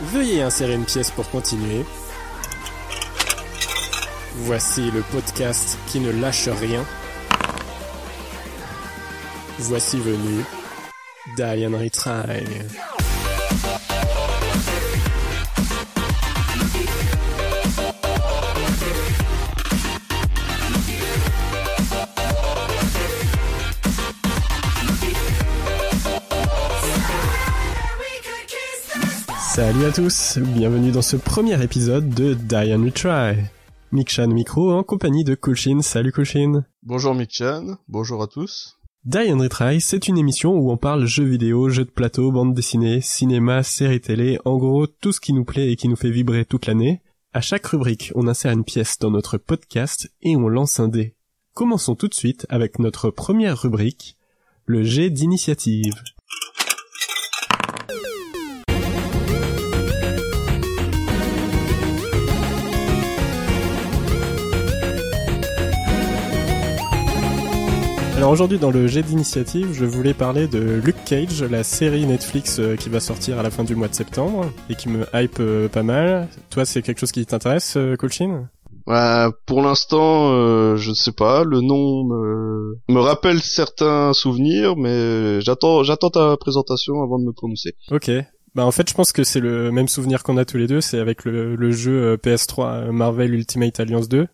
Veuillez insérer une pièce pour continuer. Voici le podcast qui ne lâche rien. Voici venu Diane Retry. Salut à tous, bienvenue dans ce premier épisode de Diane Retry. Mick Chan micro en compagnie de Kulshin. Salut Kulshin. Bonjour Mick Chan, bonjour à tous. Diane Retry, c'est une émission où on parle jeux vidéo, jeux de plateau, bande dessinée, cinéma, séries télé, en gros tout ce qui nous plaît et qui nous fait vibrer toute l'année. À chaque rubrique, on insère une pièce dans notre podcast et on lance un dé. Commençons tout de suite avec notre première rubrique, le jet d'initiative. Alors aujourd'hui dans le jet d'initiative, je voulais parler de Luke Cage, la série Netflix euh, qui va sortir à la fin du mois de septembre et qui me hype euh, pas mal. Toi, c'est quelque chose qui t'intéresse, euh, Colchin bah, pour l'instant, euh, je ne sais pas. Le nom me, me rappelle certains souvenirs, mais j'attends, j'attends ta présentation avant de me prononcer. Ok. Bah en fait, je pense que c'est le même souvenir qu'on a tous les deux. C'est avec le, le jeu PS3 Marvel Ultimate Alliance 2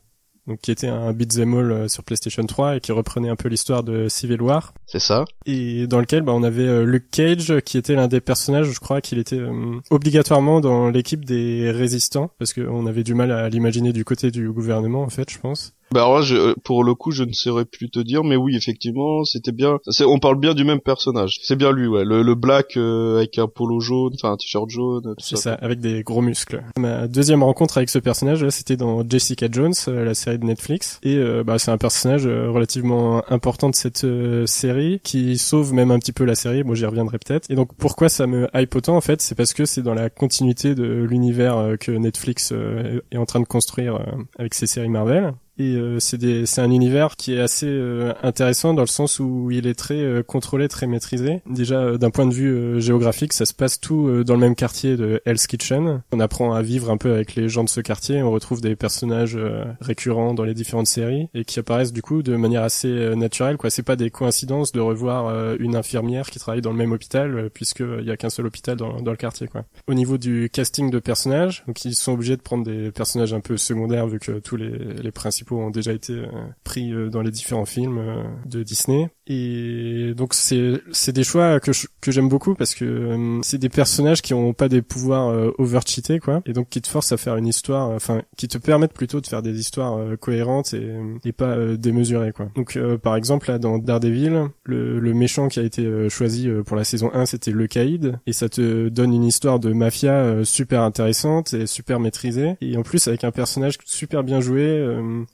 donc qui était un beat'em all euh, sur PlayStation 3 et qui reprenait un peu l'histoire de Civil War. C'est ça. Et dans lequel bah, on avait euh, Luke Cage qui était l'un des personnages, je crois qu'il était euh, obligatoirement dans l'équipe des résistants parce qu'on avait du mal à l'imaginer du côté du gouvernement en fait, je pense. Bah alors je, euh, pour le coup, je ne saurais plus te dire, mais oui, effectivement, c'était bien. on parle bien du même personnage. C'est bien lui, ouais. Le, black euh, avec un polo jaune, enfin un t-shirt jaune. C'est ça, avec des gros muscles. Ma deuxième rencontre avec ce personnage, c'était dans Jessica Jones, euh, la série de Netflix, et bah c'est un personnage relativement important de cette série qui sauve même un petit peu la série. Bon, j'y reviendrai peut-être. Et donc pourquoi ça me hype autant en fait, c'est parce que c'est dans la continuité de l'univers que Netflix est en train de construire avec ses séries Marvel. Et euh, c'est un univers qui est assez euh, intéressant dans le sens où il est très euh, contrôlé, très maîtrisé. Déjà d'un point de vue géographique, ça se passe tout dans le même quartier de Hell's Kitchen. On apprend à vivre un peu avec les gens de ce quartier. On retrouve des personnages récurrents dans les différentes séries et qui apparaissent du coup de manière assez naturelle. Quoi, c'est pas des coïncidences de revoir une infirmière qui travaille dans le même hôpital puisqu'il y a qu'un seul hôpital dans, dans le quartier. Quoi. Au niveau du casting de personnages, donc ils sont obligés de prendre des personnages un peu secondaires vu que tous les, les principaux ont déjà été euh, pris euh, dans les différents films euh, de Disney. Et donc c'est c'est des choix que que j'aime beaucoup parce que c'est des personnages qui ont pas des pouvoirs overcheatés quoi et donc qui te forcent à faire une histoire enfin qui te permettent plutôt de faire des histoires cohérentes et et pas démesurées quoi. Donc par exemple là dans Daredevil, le le méchant qui a été choisi pour la saison 1, c'était le Caïd et ça te donne une histoire de mafia super intéressante et super maîtrisée et en plus avec un personnage super bien joué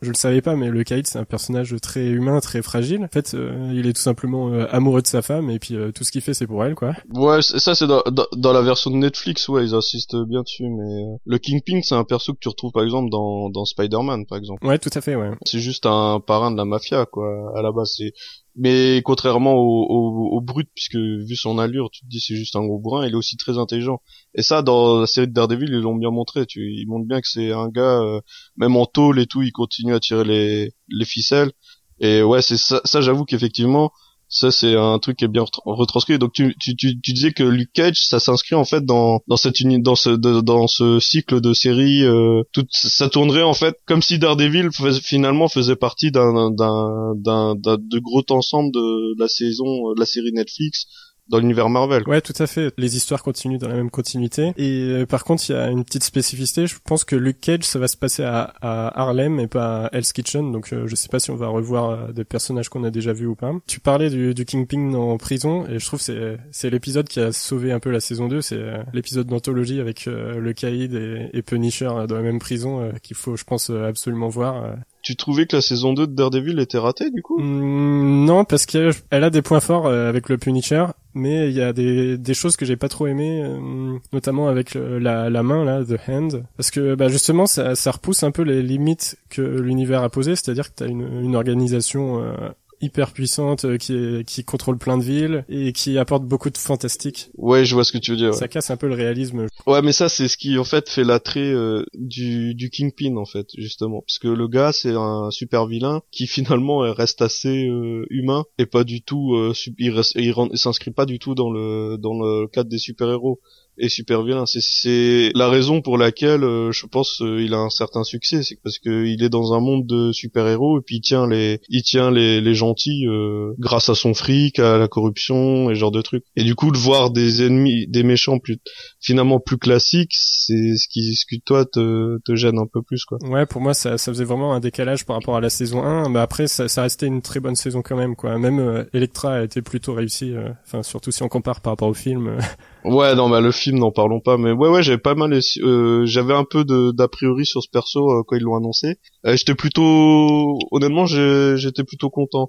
je le savais pas, mais le Kaïd c'est un personnage très humain, très fragile. En fait, euh, il est tout simplement euh, amoureux de sa femme et puis euh, tout ce qu'il fait c'est pour elle, quoi. Ouais, ça c'est dans, dans, la version de Netflix, ouais, ils insistent bien dessus, mais le Kingpin c'est un perso que tu retrouves par exemple dans, dans Spider-Man, par exemple. Ouais, tout à fait, ouais. C'est juste un parrain de la mafia, quoi. À la base, c'est mais contrairement au, au, au, brut, puisque vu son allure, tu te dis c'est juste un gros bourrin, il est aussi très intelligent. Et ça, dans la série de Daredevil, ils l'ont bien montré. Tu, ils montrent bien que c'est un gars, euh, même en tôle et tout, il continue à tirer les, les ficelles. Et ouais, c'est ça, ça j'avoue qu'effectivement, ça c'est un truc qui est bien retranscrit. Donc tu, tu, tu, disais que Luke Cage, ça s'inscrit en fait dans dans cette dans ce dans ce cycle de séries. Euh, tout, ça tournerait en fait comme si Daredevil finalement faisait partie d'un d'un d'un de gros ensemble de la saison de la série Netflix dans l'univers Marvel. Ouais, tout à fait. Les histoires continuent dans la même continuité. Et euh, par contre, il y a une petite spécificité. Je pense que Luke Cage, ça va se passer à, à Harlem et pas à Hell's Kitchen. Donc, euh, je sais pas si on va revoir euh, des personnages qu'on a déjà vus ou pas. Tu parlais du, du Kingpin en prison et je trouve c'est c'est l'épisode qui a sauvé un peu la saison 2. C'est l'épisode d'anthologie avec le Caïd et, et, Punisher dans la même prison qu'il faut, je pense, absolument voir. Tu trouvais que la saison 2 de Daredevil était ratée du coup? Mmh, Non, parce qu'elle a des points forts avec le Punisher mais il y a des, des choses que j'ai pas trop aimées, euh, notamment avec la, la main là, the hand, parce que bah, justement ça, ça repousse un peu les limites que l'univers a posées, c'est-à-dire que tu as une, une organisation euh, hyper puissante euh, qui qui contrôle plein de villes et qui apporte beaucoup de fantastique. Ouais, je vois ce que tu veux dire. Ça casse un peu le réalisme. Ouais, mais ça c'est ce qui en fait fait l'attrait euh, du du Kingpin en fait justement parce que le gars c'est un super vilain qui finalement reste assez euh, humain et pas du tout il, il s'inscrit pas du tout dans le dans le cadre des super héros et super vilain. C'est la raison pour laquelle euh, je pense euh, il a un certain succès, c'est parce que il est dans un monde de super héros et puis il tient les il tient les, les gentils euh, grâce à son fric, à la corruption et ce genre de trucs. Et du coup de voir des ennemis, des méchants plus finalement plus classiques, c'est ce qui ce que toi te, te gêne un peu plus quoi. Ouais, pour moi ça ça faisait vraiment un décalage par rapport à la saison 1, mais après ça, ça restait une très bonne saison quand même quoi. Même Electra a été plutôt réussi, enfin surtout si on compare par rapport au film. Ouais, non, bah le film, n'en parlons pas. Mais ouais, ouais, j'avais pas mal, euh, j'avais un peu d'a priori sur ce perso euh, quand ils l'ont annoncé. Euh, j'étais plutôt, honnêtement, j'étais plutôt content.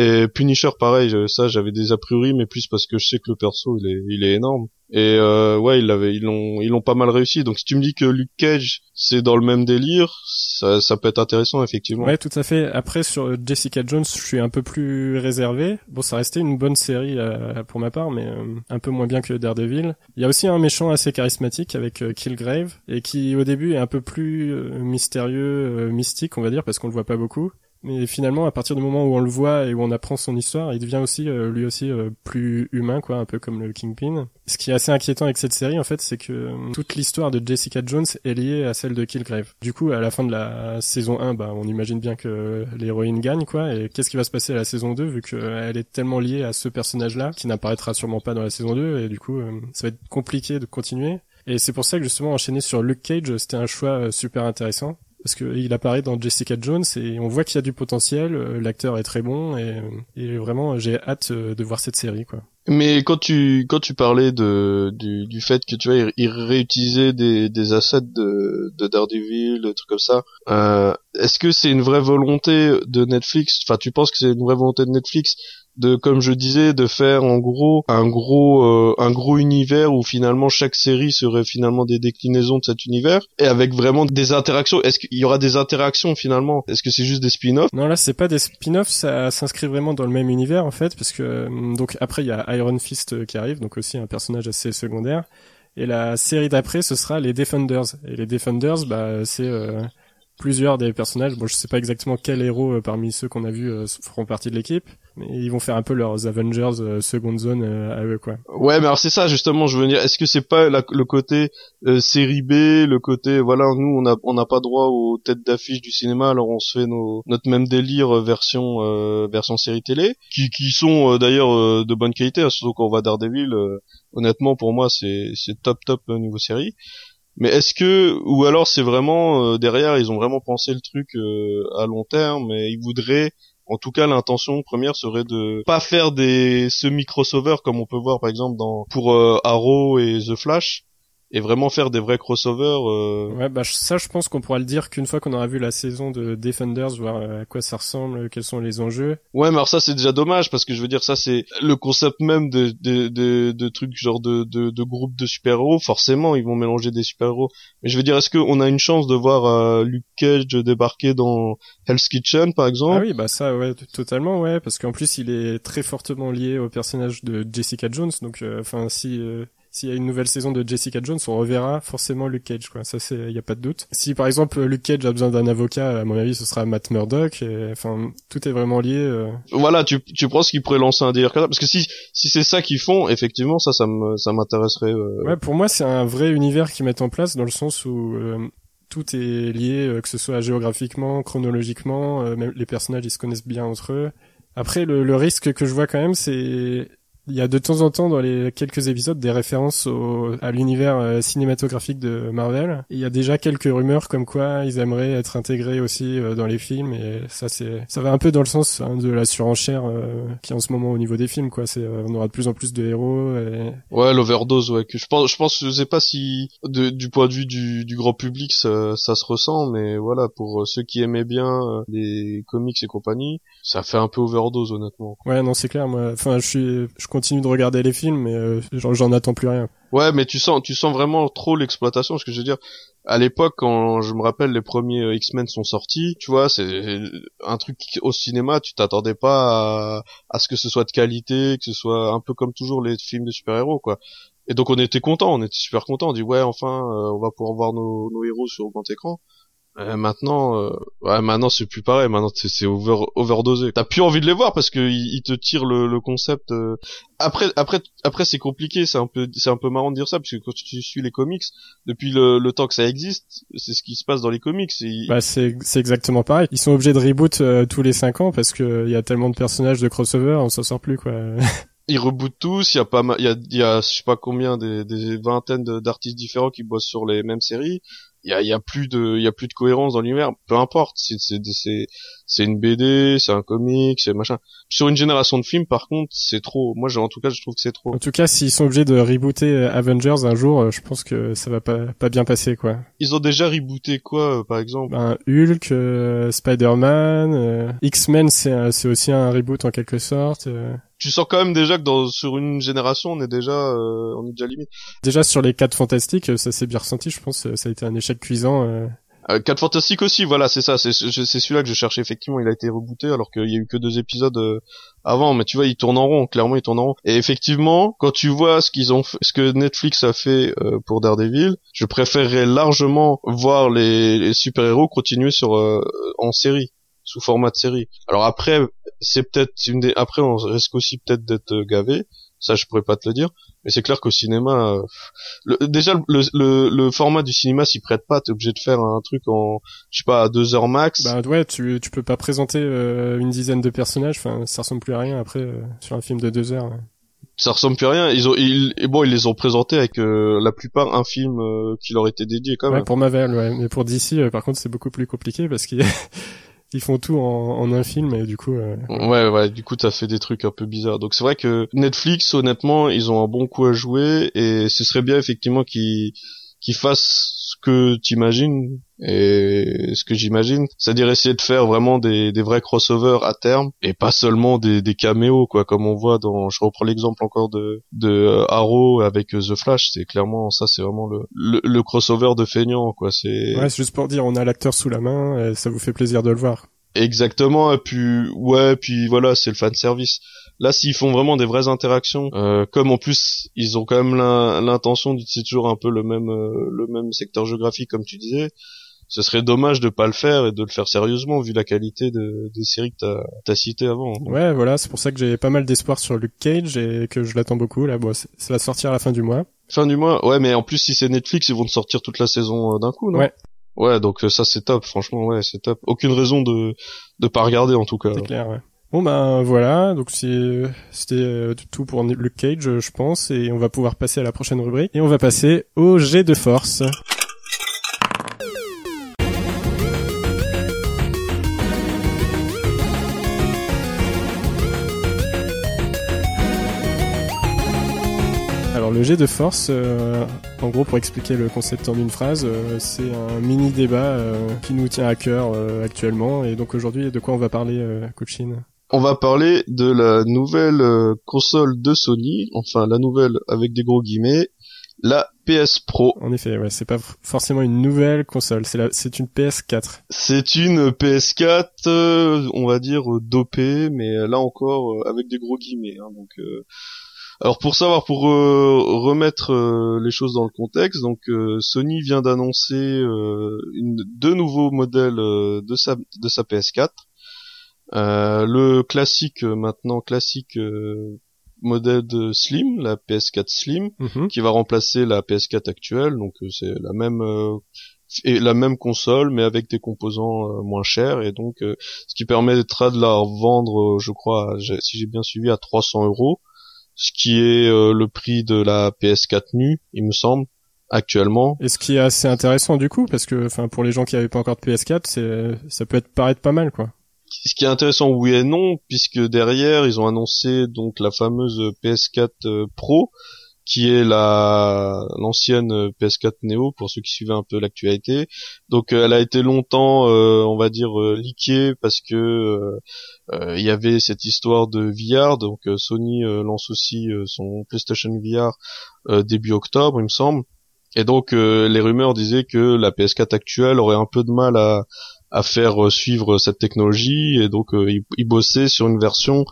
Et Punisher, pareil, ça, j'avais des a priori, mais plus parce que je sais que le perso, il est, il est énorme. Et euh, ouais, ils l'ont, ils l'ont pas mal réussi. Donc si tu me dis que Luke Cage, c'est dans le même délire, ça, ça peut être intéressant effectivement. Ouais, tout à fait. Après sur Jessica Jones, je suis un peu plus réservé. Bon, ça restait une bonne série euh, pour ma part, mais euh, un peu moins bien que Daredevil. Il y a aussi un méchant assez charismatique avec euh, Killgrave et qui au début est un peu plus mystérieux, mystique, on va dire, parce qu'on le voit pas beaucoup. Mais finalement, à partir du moment où on le voit et où on apprend son histoire, il devient aussi, euh, lui aussi, euh, plus humain, quoi, un peu comme le Kingpin. Ce qui est assez inquiétant avec cette série, en fait, c'est que euh, toute l'histoire de Jessica Jones est liée à celle de Killgrave. Du coup, à la fin de la saison 1, bah, on imagine bien que l'héroïne gagne, quoi. Et qu'est-ce qui va se passer à la saison 2, vu qu'elle est tellement liée à ce personnage-là, qui n'apparaîtra sûrement pas dans la saison 2, et du coup, ça va être compliqué de continuer. Et c'est pour ça que justement enchaîner sur Luke Cage, c'était un choix super intéressant parce qu'il apparaît dans Jessica Jones et on voit qu'il y a du potentiel, euh, l'acteur est très bon et, vraiment j'ai hâte euh, de voir cette série. Mais quand tu quand tu parlais du, fait que tu vois il, réutilisait des des assets de de Daredevil, des trucs comme ça, euh, est-ce que c'est une vraie volonté de Netflix? Enfin, tu penses que c'est une vraie volonté de Netflix de comme je disais de faire en gros un gros euh, un gros univers où finalement chaque série serait finalement des déclinaisons de cet univers et avec vraiment des interactions. Est-ce qu'il y aura des interactions finalement? Est-ce que c'est juste des spin-offs? Non là c'est pas des spin-offs ça s'inscrit vraiment dans le même univers en fait parce que euh, donc après il y a Iron Fist euh, qui arrive donc aussi un personnage assez secondaire. Et la série d'après ce sera les Defenders. Et les Defenders bah c'est plusieurs des personnages. Bon, je sais pas exactement quels héros euh, parmi ceux qu'on a vus euh, feront partie de l'équipe, mais ils vont faire un peu leurs Avengers euh, seconde zone à eux, quoi. Ouais, mais alors c'est ça justement. Je veux dire, est-ce que c'est pas le côté série B, le côté voilà, nous on a on n'a pas droit aux têtes d'affiche du cinéma, alors on se fait nos notre même délire version version série télé, qui qui sont d'ailleurs de bonne qualité, hein, surtout quand on va Daredevil. honnêtement, pour moi, c'est c'est top top niveau série. Mais est-ce que ou alors c'est vraiment euh, derrière ils ont vraiment pensé le truc euh, à long terme et ils voudraient en tout cas l'intention première serait de pas faire des semi crossovers comme on peut voir par exemple dans pour euh, Arrow et The Flash et vraiment faire des vrais crossovers. Euh... Ouais, bah ça, je pense qu'on pourra le dire qu'une fois qu'on aura vu la saison de Defenders, voir euh, à quoi ça ressemble, quels sont les enjeux. Ouais, mais alors ça, c'est déjà dommage parce que je veux dire, ça, c'est le concept même de de de, de trucs genre de de, de groupes de super-héros. Forcément, ils vont mélanger des super-héros. Mais je veux dire, est-ce qu'on a une chance de voir euh, Luke Cage débarquer dans Hell's Kitchen, par exemple? Ah oui, bah ça, ouais, totalement, ouais, parce qu'en plus, il est très fortement lié au personnage de Jessica Jones. Donc, euh, enfin, si s'il y a une nouvelle saison de Jessica Jones, on reverra forcément Luke Cage, quoi. Ça, c'est, y a pas de doute. Si par exemple Luke Cage a besoin d'un avocat, à mon avis, ce sera Matt Murdock. enfin, tout est vraiment lié. Euh. Voilà, tu, tu penses qu'ils pourraient lancer un délire comme ça? Parce que si, si c'est ça qu'ils font, effectivement, ça, ça me, ça m'intéresserait. Euh. Ouais, pour moi, c'est un vrai univers qu'ils mettent en place dans le sens où euh, tout est lié, que ce soit géographiquement, chronologiquement, même les personnages ils se connaissent bien entre eux. Après, le, le risque que je vois quand même, c'est il y a de temps en temps dans les quelques épisodes des références au, à l'univers euh, cinématographique de Marvel. Il y a déjà quelques rumeurs comme quoi ils aimeraient être intégrés aussi euh, dans les films et ça c'est ça va un peu dans le sens hein, de la surenchère euh, qui en ce moment au niveau des films quoi. C'est on aura de plus en plus de héros. Et... Ouais, l'overdose ouais. Que je pense je pense je sais pas si du point de vue du, du grand public ça, ça, se ressent mais voilà pour ceux qui aimaient bien les comics et compagnie ça fait un peu overdose honnêtement. Ouais non c'est clair moi enfin je suis je continue de regarder les films, mais euh, j'en attends plus rien. Ouais, mais tu sens, tu sens vraiment trop l'exploitation. Ce que je veux dire, à l'époque, quand je me rappelle les premiers euh, X-Men sont sortis, tu vois, c'est un truc au cinéma, tu t'attendais pas à, ce que ce soit de qualité, que ce soit un peu comme toujours les films de super-héros, quoi. Et donc on était content, on était super content. On dit ouais, enfin, euh, on va pouvoir voir nos, nos héros sur grand écran. Euh, maintenant, euh, ouais, maintenant c'est plus pareil. Maintenant c'est over, overdosé. T'as plus envie de les voir parce que ils, te tirent le, le concept. Euh. Après, après, après c'est compliqué. C'est un peu, c'est un peu marrant de dire ça parce que quand tu suis les comics, depuis le, le temps que ça existe, c'est ce qui se passe dans les comics. Bah c'est, c'est exactement pareil. Ils sont obligés de reboot tous les cinq ans parce que il y a tellement de personnages de crossover, on s'en sort plus quoi. ils rebootent tous, il y a pas il y a, y a je sais pas combien des, des vingtaines d'artistes différents qui bossent sur les mêmes séries il y a, y a, plus de il y a plus de cohérence dans l'univers. Peu importe c'est c'est c'est c'est une BD c'est un comic c'est machin. Sur une génération de films par contre c'est trop. Moi en tout cas je trouve que c'est trop. En tout cas s'ils sont obligés de rebooter euh, Avengers un jour euh, je pense que ça va pas pas bien passer quoi. Ils ont déjà rebooté quoi euh, par exemple? Ben, Hulk Spider-Man X-Men c'est c'est aussi un reboot en quelque sorte tu sens quand même déjà que dans sur une génération on est déjà euh, on est déjà limite. Déjà sur les 4 fantastiques, ça s'est bien ressenti, je pense ça a été un échec cuisant. Euh... Euh, 4 fantastiques aussi, voilà, c'est ça, c'est c'est celui-là que je cherchais effectivement, il a été rebooté alors qu'il y a eu que deux épisodes euh, avant, mais tu vois, il tourne en rond, clairement il tourne en rond. Et effectivement, quand tu vois ce qu'ils ont fait, ce que Netflix a fait euh, pour Daredevil, je préférerais largement voir les, les super-héros continuer sur euh, en série sous format de série. Alors après, c'est peut-être une des. Après, on risque aussi peut-être d'être euh, gavé. Ça, je pourrais pas te le dire. Mais c'est clair qu'au cinéma, euh, le, déjà le, le, le, format du cinéma s'y prête pas. T'es obligé de faire un truc en, je sais pas, à deux heures max. Bah ouais, tu tu peux pas présenter euh, une dizaine de personnages. Enfin, ça ressemble plus à rien après sur un film de deux heures. Ça ressemble plus à rien. Ils ont, ils, et bon, ils les ont présentés avec la plupart un film qui leur était dédié quand même. Ouais, pour Marvel, ouais. Mais pour DC, par contre, c'est beaucoup plus compliqué parce qu'il ils font tout en, un film et du coup euh, ouais ouais du coup t'as fait des trucs un peu bizarres. Donc c'est vrai que Netflix honnêtement ils ont un bon coup à jouer et ce serait bien effectivement qu'ils qu'ils fassent que t'imagines et ce que j'imagine, c'est-à-dire essayer de faire vraiment des, des vrais crossovers à terme et pas seulement des, des caméos quoi, comme on voit dans, je reprends l'exemple encore de de euh, Arrow avec euh, The Flash, c'est clairement ça, c'est vraiment le, le, le crossover de feignant quoi, c'est. Ouais, c'est juste pour dire, on a l'acteur sous la main, et ça vous fait plaisir de le voir. Exactement, et puis ouais, puis voilà, c'est le fan service. Là, s'ils font vraiment des vraies interactions, euh, comme en plus ils ont quand même l'intention d'utiliser toujours un peu le même euh, le même secteur géographique comme tu disais, ce serait dommage de pas le faire et de le faire sérieusement vu la qualité de, des séries que t'as as citées avant. Ouais, voilà, c'est pour ça que j'ai pas mal d'espoir sur Luke Cage et que je l'attends beaucoup. Là, bon, ça va sortir à la fin du mois. Fin du mois, ouais, mais en plus si c'est Netflix, ils vont te sortir toute la saison euh, d'un coup, non? Ouais. Ouais, donc ça c'est top, franchement, ouais, c'est top. Aucune raison de de pas regarder en tout cas. C'est clair, ouais. Bon ben voilà, donc c'était euh, tout pour Luke Cage, je pense, et on va pouvoir passer à la prochaine rubrique et on va passer au G de force. Alors le jet de force, euh, en gros pour expliquer le concept en une phrase, euh, c'est un mini débat qui nous tient à cœur actuellement. Et donc aujourd'hui, de quoi on va parler, Coachine on va parler de la nouvelle euh, console de Sony, enfin la nouvelle avec des gros guillemets, la PS Pro. En effet, ouais, c'est pas forcément une nouvelle console, c'est la, c'est une PS4. C'est une PS4, euh, on va dire euh, dopée, mais là encore avec des gros guillemets. Hein, donc, alors pour savoir, pour remettre les choses dans le contexte, donc Sony vient d'annoncer une, deux nouveaux modèles de sa de sa PS4. Euh, le classique euh, maintenant classique euh, modèle de Slim, la PS4 Slim, mhm. qui va remplacer la PS4 actuelle. Donc c'est la même et la même console, mais avec des composants moins chers, et donc ce qui permettra de la revendre, je crois, si j'ai bien suivi, à 300 euros, ce qui est le prix de la PS4 nue, il me semble actuellement. Et ce qui est assez intéressant du coup, parce que, enfin, pour les gens qui n'avaient pas encore de PS4, c'est, ça peut être paraître pas mal, quoi ce qui est intéressant, oui et non, puisque derrière, ils ont annoncé donc la fameuse PS4 euh, Pro, qui est la l'ancienne PS4 Neo pour ceux qui suivaient un peu l'actualité. Donc elle a été longtemps, on va dire, liquée parce que il y avait cette histoire de VR. Donc Sony lance aussi son PlayStation VR début octobre, il me semble. Et donc les rumeurs disaient que la PS4 actuelle aurait un peu de mal à à faire euh, suivre cette technologie et donc euh, il, bossait sur une version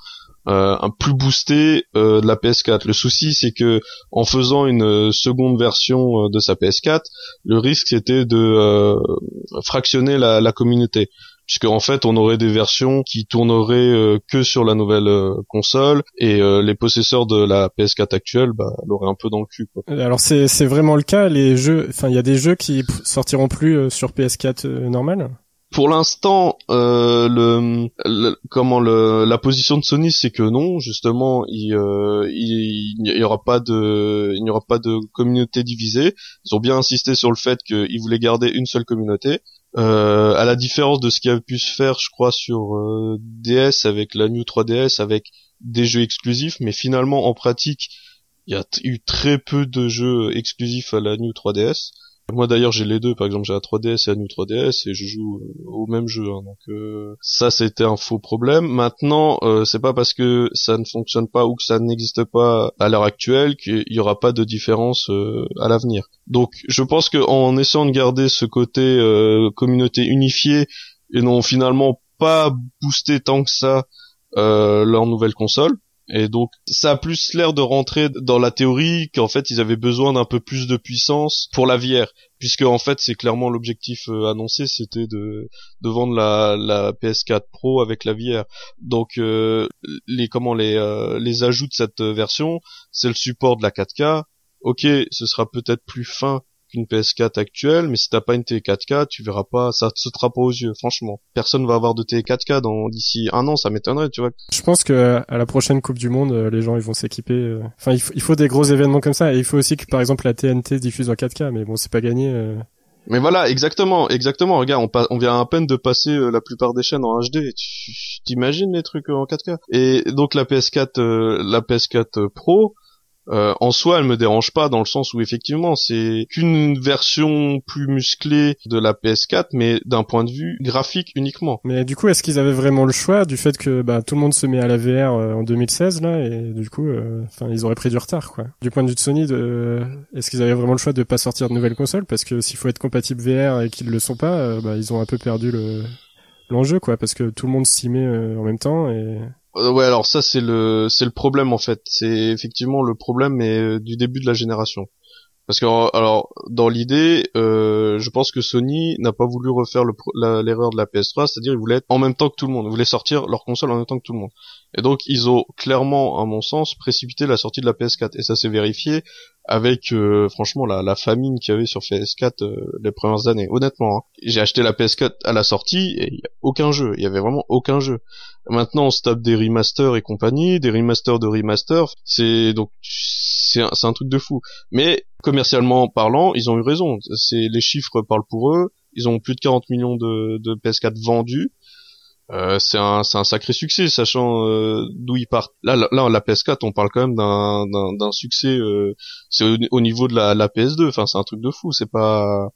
euh, un plus boostée de la PS4. Le souci c'est que en faisant une seconde version de sa PS4, le risque c'était de fractionner la, la communauté puisque en fait on aurait des versions qui tourneraient que sur la nouvelle console et les possesseurs de la PS4 actuelle bah l'auraient un peu dans le cul quoi. Alors c'est vraiment le cas les jeux enfin il y a des jeux qui sortiront plus sur PS4 normal? Pour l'instant, euh, le, comment le, la position de Sony, c'est que non, justement, il, euh, il, aura pas de, il n'y aura pas de communauté divisée. Ils ont bien insisté sur le fait qu'ils voulaient garder une seule communauté. Euh, à la différence de ce qui a pu se faire, je crois, sur euh, DS avec la New 3DS, avec des jeux exclusifs, mais finalement, en pratique, il y a eu très peu de jeux exclusifs à la New 3DS. Moi d'ailleurs j'ai les deux, par exemple j'ai la 3DS et la New 3DS et je joue euh, au même jeu, hein. donc euh, ça c'était un faux problème. Maintenant euh, c'est pas parce que ça ne fonctionne pas ou que ça n'existe pas à l'heure actuelle qu'il y aura pas de différence à l'avenir. Donc je pense qu'en essayant de garder ce côté communauté unifiée et non finalement pas booster tant que ça leur nouvelle console, et donc, ça a plus l'air de rentrer dans la théorie qu'en fait, ils avaient besoin d'un peu plus de puissance pour la VR, puisque en fait, c'est clairement l'objectif euh, annoncé, c'était de, de vendre la, la PS4 Pro avec la VR. Donc, euh, les comment les euh, les ajouts de cette version, c'est le support de la 4K. Ok, ce sera peut-être plus fin qu'une PS4 actuelle, mais si t'as pas une télé 4K, tu verras pas, ça te sautera pas aux yeux, franchement. Personne va avoir de télé 4K dans d'ici un an, ça m'étonnerait, tu vois. Je pense que à la prochaine Coupe du Monde, euh, les gens ils vont s'équiper. Euh. Enfin, il faut, des gros événements comme ça, et il faut aussi que par exemple la TNT diffuse en 4K, mais bon, c'est pas gagné. Euh. Mais voilà, exactement, exactement. Regarde, on, on vient à peine de passer la plupart des chaînes en HD. Tu t'imagines les trucs en 4K Et donc la PS4, la PS4 Pro, euh, en soi, elle me dérange pas dans le sens où effectivement c'est qu'une version plus musclée de la PS4, mais d'un point de vue graphique uniquement. Mais du coup, est-ce qu'ils avaient vraiment le choix du fait que bah, tout le monde se met à la VR euh, en 2016 là et du coup, euh, enfin, ils auraient pris du retard quoi. Du point de vue de Sony, de... est-ce qu'ils avaient vraiment le choix de pas sortir de nouvelles consoles? Parce que s'il faut être compatible VR et qu'ils le sont pas, bah, ils ont un peu perdu le l'enjeu quoi parce que tout le monde s'y met en même temps et euh, ouais, alors ça c'est le c'est le problème en fait. C'est effectivement le problème euh, du début de la génération. Parce que alors dans l'idée, euh, je pense que Sony n'a pas voulu refaire l'erreur de la PS3, c'est-à-dire ils voulaient être en même temps que tout le monde, ils voulaient sortir leur console en même temps que tout le monde. Et donc ils ont clairement, à mon sens, précipité la sortie de la PS4 et ça s'est vérifié avec franchement la, famine qu'il y avait sur PS4 les premières années. Honnêtement, hein. j'ai acheté la PS4 à la sortie et il y a aucun jeu, il y avait vraiment aucun jeu. Maintenant, on se tape des remasters et compagnie, des remasters de remasters. C'est donc c'est un, truc de fou. Mais commercialement parlant, ils ont eu raison. C'est les chiffres parlent pour eux. Ils ont plus de 40 millions de, de PS4 vendus. Euh, c'est un, un sacré succès, sachant euh, d'où ils partent. Là, là, la PS4, on parle quand même d'un, succès. Euh, c'est au, niveau de la, la PS2. Enfin, c'est un truc de fou. C'est pas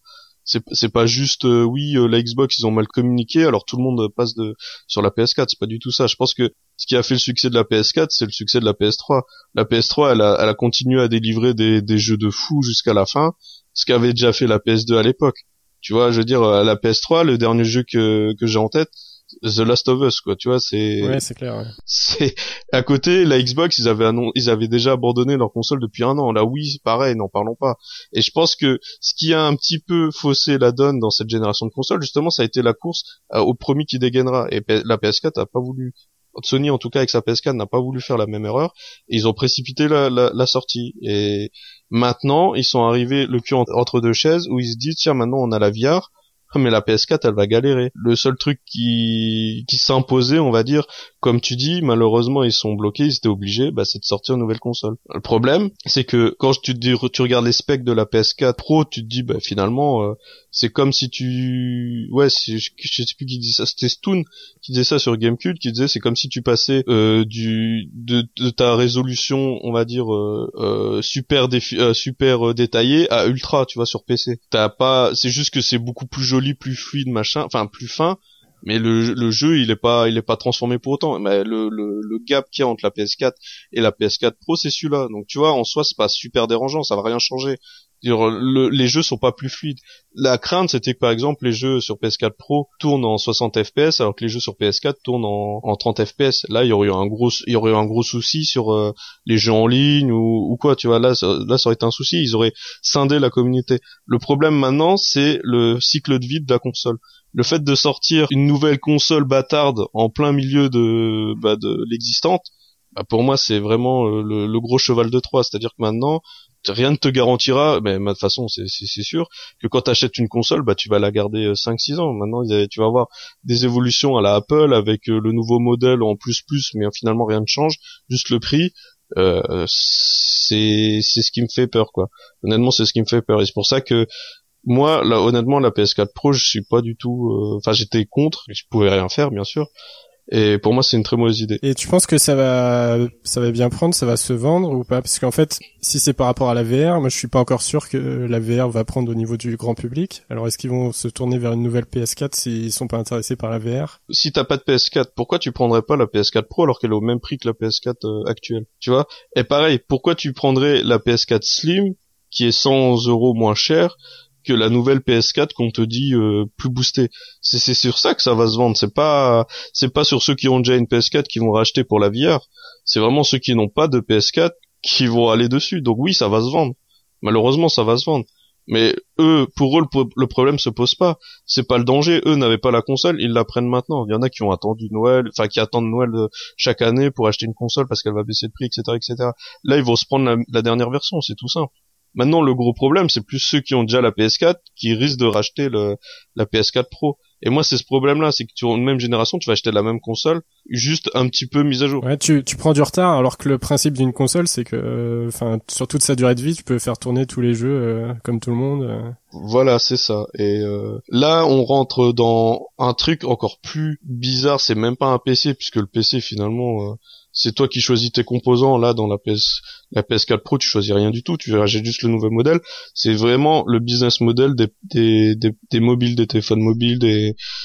c'est pas juste euh, oui euh, la Xbox ils ont mal communiqué alors tout le monde passe de sur la PS4 c'est pas du tout ça. Je pense que ce qui a fait le succès de la PS4 c'est le succès de la PS3 la PS3 elle a, elle a continué à délivrer des, des jeux de fou jusqu'à la fin ce qu'avait déjà fait la PS2 à l'époque. Tu vois je veux dire la PS3 le dernier jeu que que j'ai en tête The Last of Us quoi tu vois c'est ouais c'est clair ouais. c'est à côté la Xbox ils avaient ils avaient déjà abandonné leur console depuis un an. La Wii pareil n'en parlons pas. Et je pense que ce qui a un petit peu faussé la donne dans cette génération de consoles justement ça a été la course euh, au premier qui dégainera. Et la PS4 a pas voulu Sony en tout cas avec sa PS4 n'a pas voulu faire la même erreur. Et ils ont précipité la, la, la sortie. Et maintenant ils sont arrivés le cul entre deux chaises où ils se disent tiens maintenant on a la VR mais la PS4 elle va galérer. Le seul truc qui qui s'imposait, on va dire, comme tu dis, malheureusement ils sont bloqués, ils étaient obligés, bah, c'est de sortir une nouvelle console. Le problème, c'est que quand tu, tu regardes les specs de la PS4 Pro, tu te dis bah finalement euh, c'est comme si tu ouais je, sais plus qui disait ça c'était Stoon qui disait ça sur Gamecube qui disait c'est comme si tu passais euh, du de, de, ta résolution on va dire euh, euh super défi, euh, super euh, détaillée à ultra tu vois sur PC t'as pas c'est juste que c'est beaucoup plus joli plus fluide machin enfin plus fin mais le, jeu il est pas il est pas transformé pour autant. Mais le, le, le gap qu'il y a entre la PS4 et la PS4 Pro c'est celui-là. Donc tu vois en soi c'est pas super dérangeant ça va rien changer le, les jeux sont pas plus fluides. La crainte, c'était que par exemple les jeux sur PS4 Pro tournent en 60 FPS, alors que les jeux sur PS4 tournent en, en 30 FPS. Là, il y aurait eu un gros, il y aurait un gros souci sur euh, les jeux en ligne ou, ou, quoi. Tu vois, là, ça, là, ça aurait été un souci. Ils auraient scindé la communauté. Le problème maintenant, c'est le cycle de vie de la console. Le fait de sortir une nouvelle console bâtarde en plein milieu de, bah, de l'existante, bah pour moi c'est vraiment euh, le, le, gros cheval de Troie. C'est-à-dire que maintenant, rien ne te garantira, mais de toute façon c'est sûr, que quand tu achètes une console, bah tu vas la garder 5-6 euh, ans. Maintenant tu vas avoir des évolutions à la Apple avec euh, le nouveau modèle en plus plus, mais finalement rien ne change, juste le prix. Euh, c'est ce qui me fait peur quoi. Honnêtement c'est ce qui me fait peur et c'est pour ça que moi là honnêtement la PS4 Pro je suis pas du tout, enfin j'étais contre, je pouvais rien faire bien sûr, et pour moi, c'est une très mauvaise idée. Et tu penses que ça va, ça va bien prendre, ça va se vendre ou pas? Parce qu'en fait, si c'est par rapport à la VR, moi, je suis pas encore sûr que la VR va prendre au niveau du grand public. Alors, est-ce qu'ils vont se tourner vers une nouvelle PS4 s'ils sont pas intéressés par la VR Si t'as pas de PS4, pourquoi tu prendrais pas la PS4 Pro alors qu'elle est au même prix que la PS4 euh, actuelle? Tu vois? Et pareil, pourquoi tu prendrais la PS4 Slim qui est 100 euros moins cher que la nouvelle PS4 qu'on te dit euh, plus boostée. C'est sur ça que ça va se vendre. C'est pas c'est pas sur ceux qui ont déjà une PS4 qui vont racheter pour la VR. C'est vraiment ceux qui n'ont pas de PS4 qui vont aller dessus. Donc oui, ça va se vendre. Malheureusement, ça va se vendre. Mais eux, pour eux, le, problème se pose pas. C'est pas le danger. Eux n'avaient pas la console, ils la prennent maintenant. Il y en a qui ont attendu Noël, enfin qui attendent Noël euh, chaque année pour acheter une console parce qu'elle va baisser de prix, etc., etc. Là, ils vont se prendre la dernière version. C'est tout simple. Maintenant, le gros problème, c'est plus ceux qui ont déjà la PS4 qui risquent de racheter le, la PS4 Pro. Et moi, c'est ce problème-là, c'est que tu as une même génération, tu vas acheter la même console, juste un petit peu mise à jour. Ouais, tu, tu prends du retard, alors que le principe d'une console, c'est que, euh, enfin, sur toute sa durée de vie, tu peux faire tourner tous les jeux euh, comme tout le monde. Euh. Voilà, c'est ça. Et là, on rentre dans un truc encore plus bizarre. C'est même pas un PC, puisque le PC, finalement, c'est toi qui choisis tes composants. Là dans la PS la PS4 Pro tu choisis rien du tout. Tu achètes juste le nouvel modèle. C'est vraiment le business model des, des, des, mobiles des téléphones mobiles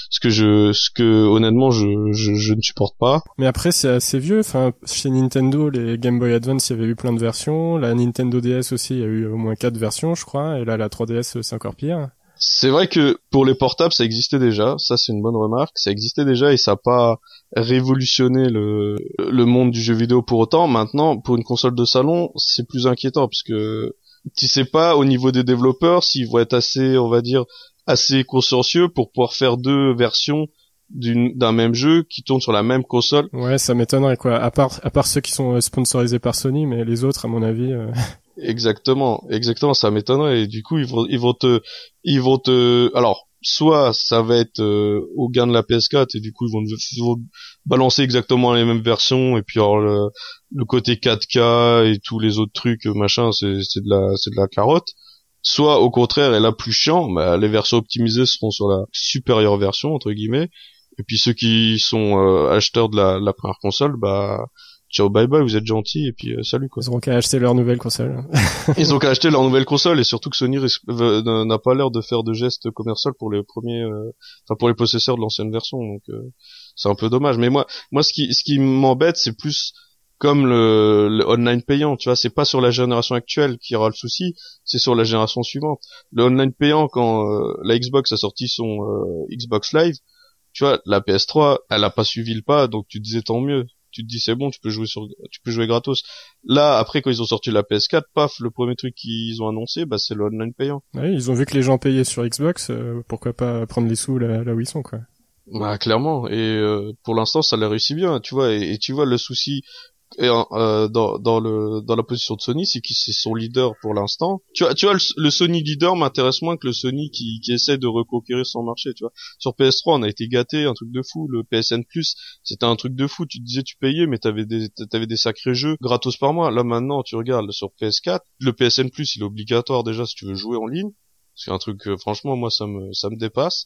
ce que je ce que honnêtement je, je, je ne supporte pas. Mais après c'est assez vieux. Enfin chez Nintendo les Game Boy Advance il y avait eu plein de versions. La Nintendo DS aussi il y a eu au moins quatre versions je crois. Et là la 3DS c'est encore pire c'est vrai que pour les portables, ça existait déjà. Ça, c'est une bonne remarque. Ça existait déjà et ça n'a pas révolutionné le, le monde du jeu vidéo pour autant. Maintenant, pour une console de salon, c'est plus inquiétant parce que tu sais pas au niveau des développeurs s'ils vont être assez, on va dire, assez consciencieux pour pouvoir faire deux versions d'un même jeu qui tourne sur la même console. Ouais, ça m'étonnerait quoi. À part à part ceux qui sont sponsorisés par Sony, mais les autres, à mon avis. Euh, Exactement, exactement, ça m'étonnerait. Et du coup, ils vont, ils vont te, ils vont te, alors, soit ça va être euh, au gain de la PS4 et du coup ils vont, balancer exactement les mêmes versions et puis alors le, le côté 4K et tous les autres trucs machin, c'est, c'est de la, c'est de la carotte. Soit au contraire, et là plus chiant, bah, les versions optimisées seront sur la supérieure version entre guillemets. Et puis ceux qui sont euh, acheteurs de la, la première console, bah ciao bye bye, vous êtes gentil et puis euh, salut quoi. Ils ont qu'à acheter leur nouvelle console. Ils ont qu'à acheter leur nouvelle console et surtout que Sony n'a pas l'air de faire de gestes commerciaux pour les premiers, euh, enfin pour les possesseurs de l'ancienne version donc euh, c'est un peu dommage. Mais moi, moi ce qui ce qui m'embête c'est plus comme le, le, online payant, tu vois, c'est pas sur la génération actuelle qui aura le souci, c'est sur la génération suivante. Le online payant quand la Xbox a sorti son Xbox Live, tu vois, la PS3, elle a pas suivi le pas, donc tu disais tant mieux tu te dis c'est bon, tu peux jouer sur, tu peux jouer gratos. Là, après quand ils ont sorti la PS4, paf, le premier truc qu'ils ont annoncé, bah c'est le online payant. Ouais, ils ont vu que les gens payaient sur Xbox, euh, pourquoi pas prendre les sous là, où ils sont quoi. Bah clairement, et euh, pour l'instant ça l'a réussi bien, tu vois, et, tu vois le souci et, euh, dans, dans le dans la position de Sony, c'est qu'ils c'est son leader pour l'instant. Tu vois, tu vois, le, Sony leader m'intéresse moins que le Sony qui, qui essaie de reconquérir son marché. Tu vois, sur PS3, on a été gâté, un truc de fou. Le PSN Plus, c'était un truc de fou. Tu disais tu payais, mais t'avais des t'avais des sacrés jeux gratos par mois. Là maintenant, tu regardes sur PS4, le PSN Plus, il est obligatoire déjà si tu veux jouer en ligne. C'est un truc, euh, franchement, moi ça me ça me dépasse.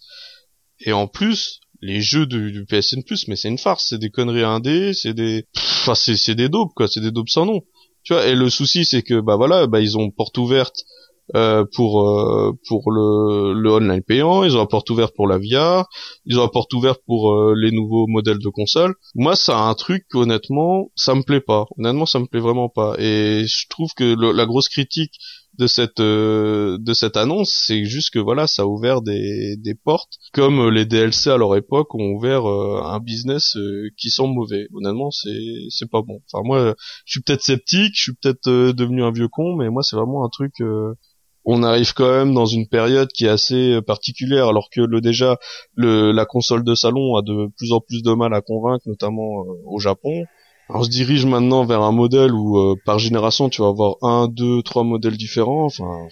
Et en plus, les jeux du, PSN Plus, mais c'est une farce, c'est des conneries indé, c'est des, enfin c'est c'est des daubes quoi, c'est des daubes sans nom. Tu vois, et le souci c'est que bah voilà, bah ils ont porte ouverte euh, pour euh, pour le, le online payant, ils ont la porte ouverte pour la VR, ils ont la porte ouverte pour euh, les nouveaux modèles de consoles. Moi, ça a un truc honnêtement, ça me plaît pas. Honnêtement, ça me plaît vraiment pas. Et je trouve que la grosse critique de cette euh, de cette annonce, c'est juste que voilà, ça a ouvert des des portes comme les DLC à leur époque ont ouvert euh, un business euh, qui sont mauvais. Honnêtement, c'est c'est pas bon. Enfin moi, je suis peut-être sceptique, je suis peut-être devenu un vieux con, mais moi c'est vraiment un truc on arrive quand même dans une période qui est assez particulière alors que le déjà le la console de salon a de plus en plus de mal à convaincre notamment au Japon on se dirige maintenant vers un modèle où euh, par génération tu vas avoir un, deux, trois modèles différents. Enfin,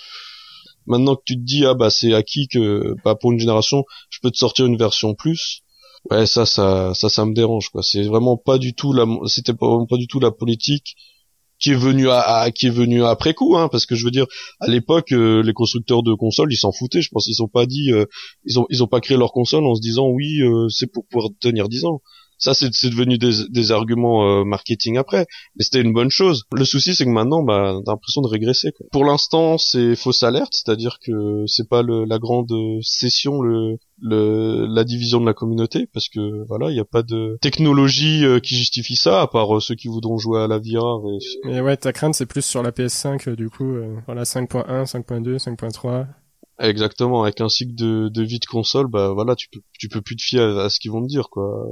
maintenant que tu te dis ah bah c'est acquis que bah pour une génération je peux te sortir une version plus. Ouais ça ça ça ça me dérange quoi. C'est vraiment pas du tout la c'était pas, du tout la politique qui est venue à, qui est venue après coup hein parce que je veux dire à l'époque euh, les constructeurs de consoles ils s'en foutaient je pense ils ont pas dit euh, ils ont ils ont pas créé leur console en se disant oui c'est pour pouvoir tenir 10 ans ça, c'est devenu des, des arguments euh, marketing après, mais c'était une bonne chose. Le souci, c'est que maintenant, bah, t'as l'impression de régresser. Quoi. Pour l'instant, c'est fausse alerte, c'est-à-dire que c'est pas le, la grande session, le, le, la division de la communauté, parce que voilà, il n'y a pas de technologie euh, qui justifie ça, à part euh, ceux qui voudront jouer à la VR. Et... Mais ouais, ta crainte, c'est plus sur la PS5, du coup, voilà, 5.1, 5.2, 5.3. Exactement, avec un cycle de, de vie de console, bah voilà, tu peux tu peux plus te fier à, à ce qu'ils vont te dire quoi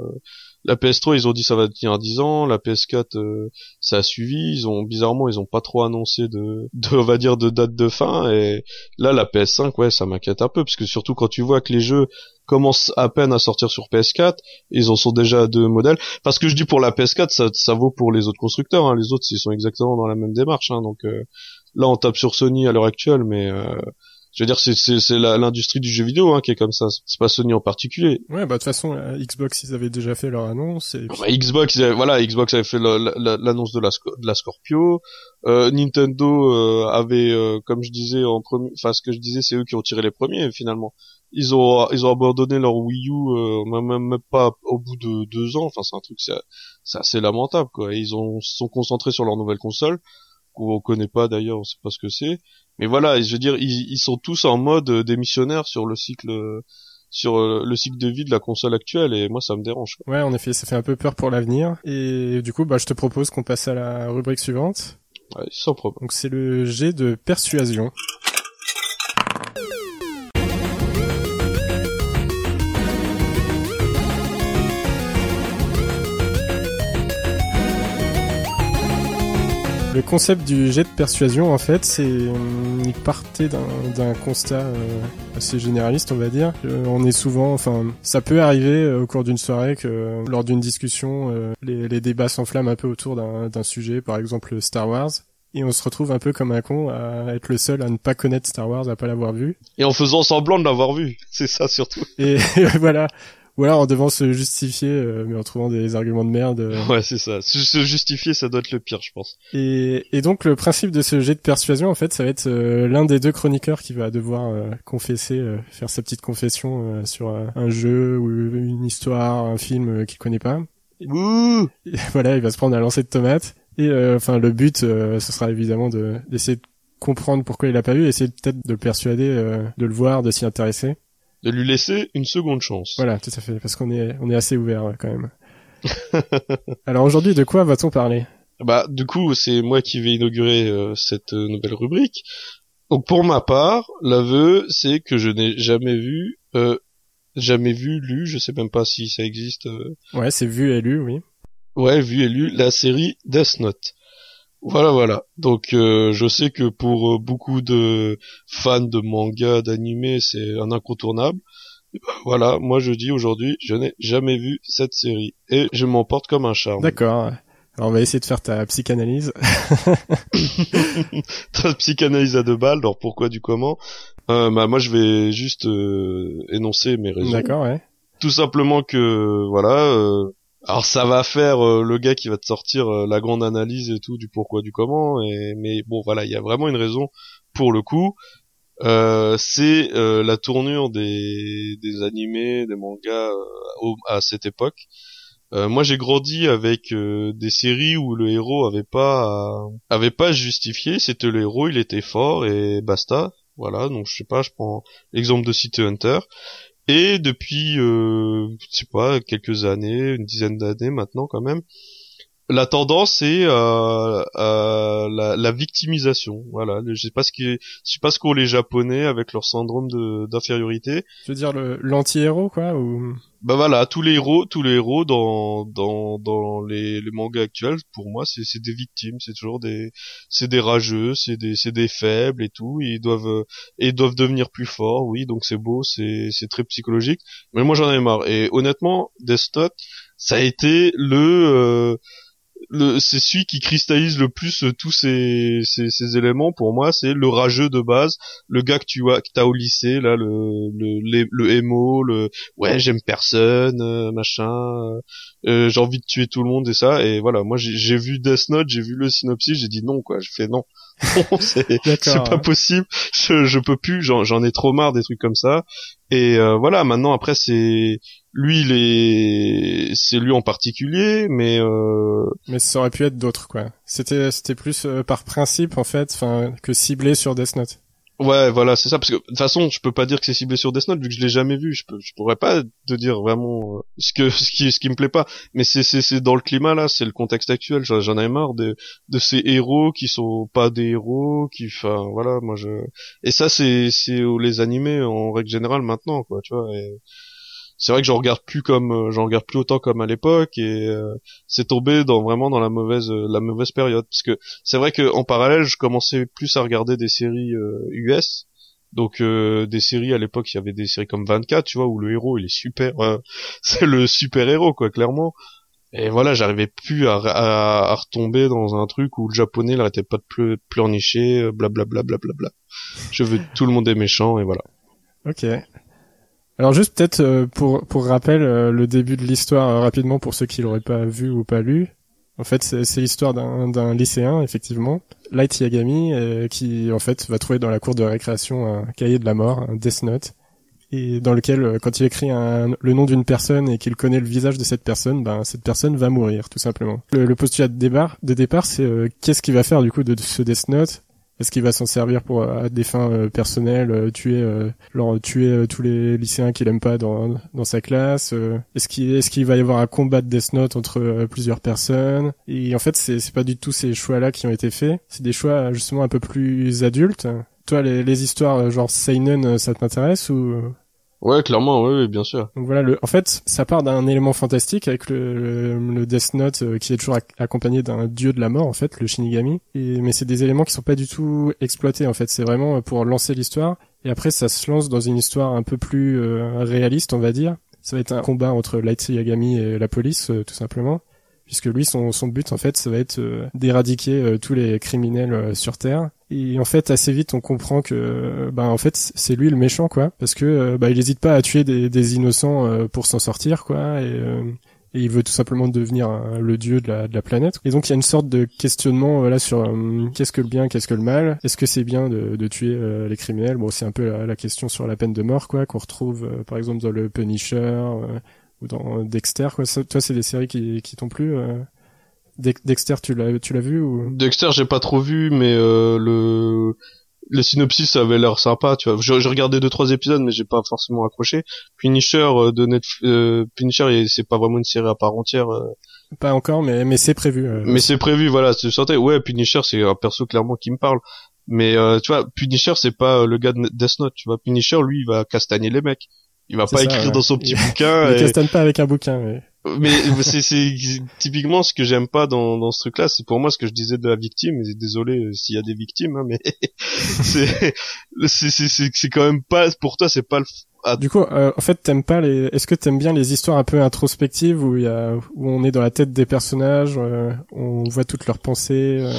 la PS3 ils ont dit ça va tenir 10 ans, la PS4 euh, ça a suivi, ils ont bizarrement ils ont pas trop annoncé de, de on va dire de date de fin et là la PS5 ouais ça m'inquiète un peu parce que surtout quand tu vois que les jeux commencent à peine à sortir sur PS4, ils en sont déjà deux modèles. Parce que je dis pour la PS4 ça, ça vaut pour les autres constructeurs, hein. les autres ils sont exactement dans la même démarche hein. donc euh, là on tape sur Sony à l'heure actuelle mais euh, je veux dire c'est l'industrie du jeu vidéo hein, qui est comme ça. C'est pas Sony en particulier. Ouais bah de toute façon Xbox ils avaient déjà fait leur annonce et bah, Xbox voilà Xbox avait fait l'annonce de la de la Scorpio. Euh, Nintendo euh, avait euh, comme je disais en premier enfin ce que je disais c'est eux qui ont tiré les premiers finalement. Ils ont ils ont abandonné leur Wii U euh, même, même pas au bout de deux ans. Enfin c'est un truc c'est c'est assez lamentable quoi. Ils ont sont concentrés sur leur nouvelle console qu'on connaît pas d'ailleurs on sait pas ce que c'est mais voilà, je veux dire, ils, ils sont tous en mode euh, démissionnaire sur le cycle sur euh, le cycle de vie de la console actuelle et moi ça me dérange. Ouais, en effet, ça fait un peu peur pour l'avenir et du coup, bah je te propose qu'on passe à la rubrique suivante. Ouais, sans problème. Donc c'est le G de persuasion. Le concept du jet de persuasion, en fait, c'est il partait d'un constat euh, assez généraliste, on va dire. Euh, on est souvent, enfin, ça peut arriver euh, au cours d'une soirée que lors d'une discussion, les, les, débats s'enflamment un peu autour d'un sujet, par exemple Star Wars. Et on se retrouve un peu comme un con à être le seul à ne pas connaître Star Wars, à pas l'avoir vu. Et en faisant semblant de l'avoir vu, c'est ça surtout. Et voilà ou alors en devant se justifier, euh, mais en trouvant des arguments de merde. Euh. Ouais, c'est ça. Se justifier, ça doit être le pire, je pense. Et, et donc le principe de ce jet de persuasion, en fait, ça va être euh, l'un des deux chroniqueurs qui va devoir confesser, faire sa petite confession sur un jeu ou une histoire, un film qu'il connaît pas. Ouh voilà, il va se prendre un lancer de tomates. Et enfin, le but, ce sera évidemment de d'essayer de comprendre pourquoi il a pas vu, essayer peut-être de le persuader de le voir, de s'y intéresser de lui laisser une seconde chance. Voilà, tout à fait, parce qu'on est on est assez ouvert quand même. Alors aujourd'hui, de quoi va-t-on parler? Bah, du coup, c'est moi qui vais inaugurer euh, cette euh, nouvelle rubrique. Donc pour ma part, l'aveu, c'est que je n'ai jamais vu, euh, jamais vu, lu, je sais même pas si ça existe. Ouais, c'est vu et lu, oui. Ouais, vu et lu la série Death Note. Voilà, voilà. Donc euh, je sais que pour euh, beaucoup de fans de manga, d'anime, c'est un incontournable. Ben, voilà, moi je dis aujourd'hui, je n'ai jamais vu cette série et je m'en porte comme un charme. D'accord. Alors on va essayer de faire ta psychanalyse. ta psychanalyse à deux balles, alors pourquoi du comment? Euh, bah, Moi je vais juste euh, énoncer mes raisons. D'accord, ouais. Tout simplement que, voilà, euh, alors ça va faire euh, le gars qui va te sortir euh, la grande analyse et tout du pourquoi du comment, mais bon voilà, il y a vraiment une raison pour le coup. c'est la tournure des, des animés, des mangas à cette époque euh, moi, j'ai grandi avec euh, des séries où le héros avait pas avait pas justifié. C'était le héros, il était fort et basta. Voilà. Donc je sais pas, je prends l'exemple de City Hunter. Et depuis, euh, je sais pas, quelques années, une dizaine d'années maintenant quand même, la tendance est euh, la, la, victimisation. Voilà, je sais pas ce qui, je sais pas ce qu'ont les Japonais avec leur syndrome d'infériorité. Je veux dire le l'anti-héros quoi ou? Bah voilà, tous les héros, tous les héros dans dans dans les, les mangas actuels, pour moi, c'est c'est des victimes, c'est toujours des c'est des rageux, c'est des c'est des faibles et tout, ils doivent et ils doivent devenir plus forts, oui, donc c'est beau, c'est c'est très psychologique, mais moi j'en ai marre. Et honnêtement, Death Note, ça a été le euh, c'est celui qui cristallise le plus euh, tous ces, ces, ces, éléments pour moi c'est le rageux de base le gars que tu as au lycée là le le le, émo le ouais j'aime personne euh, machin euh, j'ai envie de tuer tout le monde et ça et voilà moi j'ai vu Death Note j'ai vu le synopsis j'ai dit non quoi je fais non c'est pas possible. Je, je peux plus. J'en ai trop marre des trucs comme ça. Et voilà. Maintenant après c'est lui il est c'est lui en particulier mais euh... mais ça aurait pu être d'autres quoi. C'était c'était plus euh, par principe en fait enfin que ciblé sur Death Note ouais voilà c'est ça parce que de toute façon je peux pas dire que c'est ciblé sur Death Note vu que je l'ai jamais vu. Je peux je pourrais pas te dire vraiment euh, ce que ce qui ce qui me plaît pas. Mais c'est c'est c'est dans le climat là c'est le contexte actuel. J'en ai marre de de ces héros qui sont pas des héros qui enfin voilà moi je et ça c'est c'est les animés en règle générale maintenant quoi tu vois et c'est vrai que j'en regarde plus comme euh, j'en regarde plus autant comme à l'époque et euh, c'est tombé dans vraiment dans la mauvaise euh, la mauvaise période. Parce que c'est vrai que en parallèle je commençais plus à regarder des séries US donc des séries à l'époque il y avait des séries comme 24 tu vois où le héros il est super c'est le super héros quoi clairement. Et voilà j'arrivais plus à, à, retomber dans un truc où le japonais n'arrêtait pas de pleurnicher blablabla bla, bla, bla, je veux tout le monde est méchant et voilà. Ok alors juste peut-être euh, pour pour rappel euh, le début de l'histoire euh, rapidement pour ceux qui l'auraient pas vu ou pas lu. En fait, c'est l'histoire d'un lycéen effectivement, Light Yagami, qui en fait va trouver dans la cour de récréation un cahier de la mort, un Death Note, et dans lequel quand il écrit un, le nom d'une personne et qu'il connaît le visage de cette personne, ben cette personne va mourir tout simplement. Le, le postulat de départ, de départ, c'est qu'est-ce qu'il va faire du coup de ce Death Note? Est-ce qu'il va s'en servir pour euh, à des fins euh, personnelles, euh, tuer, tuer tous les lycéens qu'il aime pas dans, dans sa classe Est-ce qu'il est-ce va y avoir un combat de Death Note entre plusieurs personnes? Et en fait, c'est c'est pas du tout ces choix-là qui ont été faits. C'est des choix justement un peu plus adultes. Toi, les, les histoires genre seinen, ça t'intéresse ou Ouais, clairement, oui, bien sûr. Donc voilà, le, en fait, ça part d'un élément fantastique avec le, le, Death Note euh, qui est toujours accompagné d'un dieu de la mort, en fait, le Shinigami. Mais c'est des éléments qui sont pas du tout exploités, en fait. C'est vraiment pour lancer l'histoire. Et après, ça se lance dans une histoire un peu plus euh, réaliste, on va dire. Ça va être un combat entre Light Yagami et la police, euh, tout simplement puisque lui son, son but en fait ça va être euh, d'éradiquer euh, tous les criminels euh, sur terre et en fait assez vite on comprend que bah en fait c'est lui le méchant quoi. Parce que bah il hésite pas à tuer des, innocents pour s'en sortir quoi. Et, et, il veut tout simplement devenir le dieu de la, planète. Et donc il y a une sorte de questionnement voilà sur qu'est-ce que le bien qu'est-ce que le mal? Est-ce que c'est bien de, tuer les criminels? Bon c'est un peu la, question sur la peine de mort quoi qu'on retrouve par exemple dans le Punisher ou dans Dexter quoi. Toi c'est des séries qui, t'ont plu euh... Dexter tu l'as tu l'as vu ou? Dexter j'ai pas trop vu mais euh, le le synopsis avait l'air sympa tu vois. J'ai regardé deux trois épisodes mais j'ai pas forcément accroché. Punisher euh, de Netflix euh, Punisher c'est pas vraiment une série à part entière euh. pas encore mais mais c'est prévu mais c'est prévu voilà c'est sorti ouais Punisher c'est un perso clairement qui me parle. Mais tu vois Punisher c'est pas le gars de Death Note tu vois. Punisher lui il va castagner les mecs. Il va pas écrire dans son petit bouquin. Il et... pas avec un bouquin. Mais... mais c'est c'est typiquement ce que j'aime pas dans dans ce truc là c'est pour moi ce que je disais de la victime et désolé euh, s'il y a des victimes hein, mais c'est c'est c'est c'est quand même pas pour toi c'est pas le ah. Du coup, euh, en fait, t'aimes pas les. Est-ce que t'aimes bien les histoires un peu introspectives où il y a où on est dans la tête des personnages, euh, on voit toutes leurs pensées. Euh...